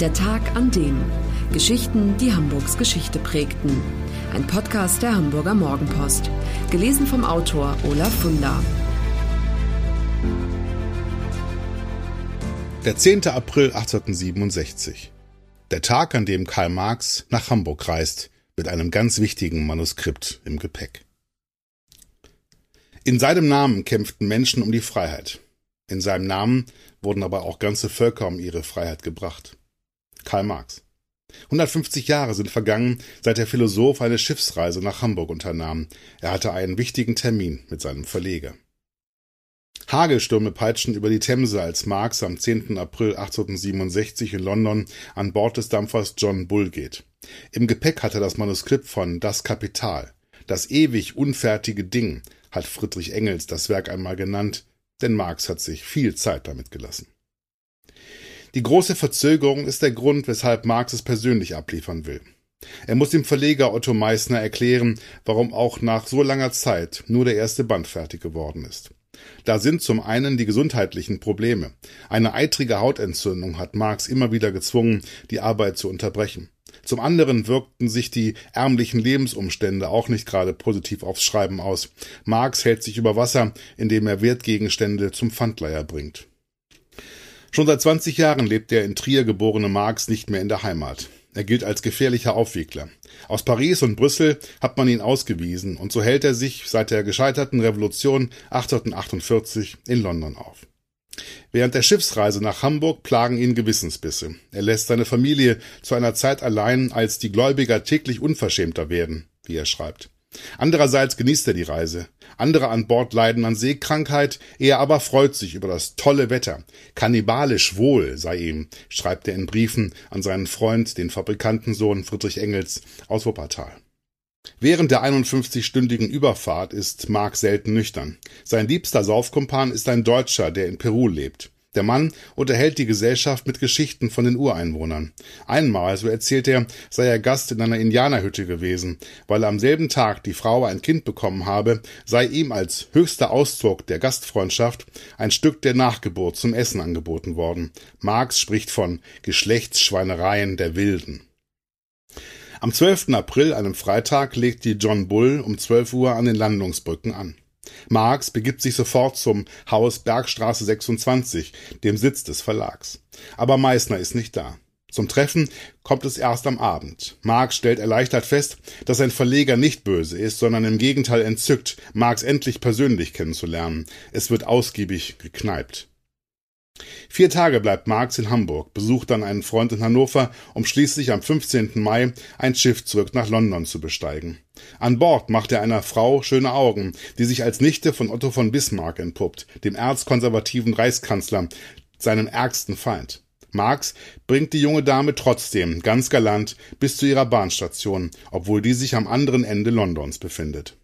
Der Tag an dem. Geschichten, die Hamburgs Geschichte prägten. Ein Podcast der Hamburger Morgenpost. Gelesen vom Autor Olaf Funder. Der 10. April 1867. Der Tag, an dem Karl Marx nach Hamburg reist, mit einem ganz wichtigen Manuskript im Gepäck. In seinem Namen kämpften Menschen um die Freiheit. In seinem Namen wurden aber auch ganze Völker um ihre Freiheit gebracht. Karl Marx. 150 Jahre sind vergangen, seit der Philosoph eine Schiffsreise nach Hamburg unternahm. Er hatte einen wichtigen Termin mit seinem Verleger. Hagelstürme peitschen über die Themse, als Marx am 10. April 1867 in London an Bord des Dampfers John Bull geht. Im Gepäck hat er das Manuskript von Das Kapital. Das ewig unfertige Ding, hat Friedrich Engels das Werk einmal genannt, denn Marx hat sich viel Zeit damit gelassen. Die große Verzögerung ist der Grund, weshalb Marx es persönlich abliefern will. Er muss dem Verleger Otto Meissner erklären, warum auch nach so langer Zeit nur der erste Band fertig geworden ist. Da sind zum einen die gesundheitlichen Probleme. Eine eitrige Hautentzündung hat Marx immer wieder gezwungen, die Arbeit zu unterbrechen. Zum anderen wirkten sich die ärmlichen Lebensumstände auch nicht gerade positiv aufs Schreiben aus. Marx hält sich über Wasser, indem er Wertgegenstände zum Pfandleiher bringt. Schon seit 20 Jahren lebt der in Trier geborene Marx nicht mehr in der Heimat. Er gilt als gefährlicher Aufwiegler. Aus Paris und Brüssel hat man ihn ausgewiesen und so hält er sich seit der gescheiterten Revolution 1848 in London auf. Während der Schiffsreise nach Hamburg plagen ihn Gewissensbisse. Er lässt seine Familie zu einer Zeit allein, als die Gläubiger täglich unverschämter werden, wie er schreibt. Andererseits genießt er die Reise. Andere an Bord leiden an Seekrankheit, er aber freut sich über das tolle Wetter. Kannibalisch wohl sei ihm, schreibt er in Briefen an seinen Freund, den Fabrikantensohn Friedrich Engels aus Wuppertal. Während der 51-stündigen Überfahrt ist Mark selten nüchtern. Sein liebster Saufkumpan ist ein Deutscher, der in Peru lebt. Der Mann unterhält die Gesellschaft mit Geschichten von den Ureinwohnern. Einmal, so erzählt er, sei er Gast in einer Indianerhütte gewesen. Weil am selben Tag die Frau ein Kind bekommen habe, sei ihm als höchster Ausdruck der Gastfreundschaft ein Stück der Nachgeburt zum Essen angeboten worden. Marx spricht von Geschlechtsschweinereien der Wilden. Am 12. April, einem Freitag, legt die John Bull um 12 Uhr an den Landungsbrücken an. Marx begibt sich sofort zum Haus Bergstraße 26, dem Sitz des Verlags. Aber Meißner ist nicht da. Zum Treffen kommt es erst am Abend. Marx stellt erleichtert fest, dass sein Verleger nicht böse ist, sondern im Gegenteil entzückt, Marx endlich persönlich kennenzulernen. Es wird ausgiebig gekneipt. Vier Tage bleibt Marx in Hamburg, besucht dann einen Freund in Hannover, um schließlich am 15. Mai ein Schiff zurück nach London zu besteigen. An Bord macht er einer Frau schöne Augen, die sich als Nichte von Otto von Bismarck entpuppt, dem erzkonservativen Reichskanzler, seinem ärgsten Feind. Marx bringt die junge Dame trotzdem ganz galant bis zu ihrer Bahnstation, obwohl die sich am anderen Ende Londons befindet.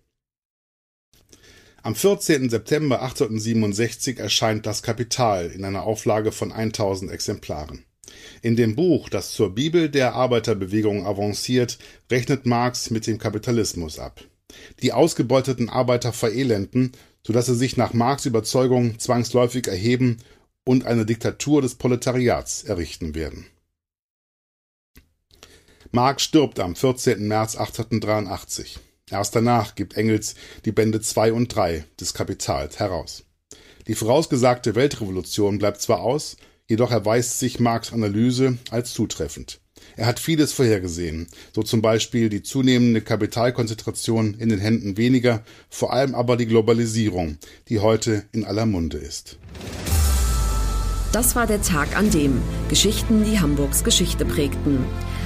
Am 14. September 1867 erscheint Das Kapital in einer Auflage von 1000 Exemplaren. In dem Buch, das zur Bibel der Arbeiterbewegung avanciert, rechnet Marx mit dem Kapitalismus ab. Die ausgebeuteten Arbeiter verelenden, sodass sie sich nach Marx Überzeugung zwangsläufig erheben und eine Diktatur des Proletariats errichten werden. Marx stirbt am 14. März 1883. Erst danach gibt Engels die Bände 2 und 3 des Kapitals heraus. Die vorausgesagte Weltrevolution bleibt zwar aus, jedoch erweist sich Marx Analyse als zutreffend. Er hat vieles vorhergesehen, so zum Beispiel die zunehmende Kapitalkonzentration in den Händen weniger, vor allem aber die Globalisierung, die heute in aller Munde ist. Das war der Tag an dem Geschichten, die Hamburgs Geschichte prägten.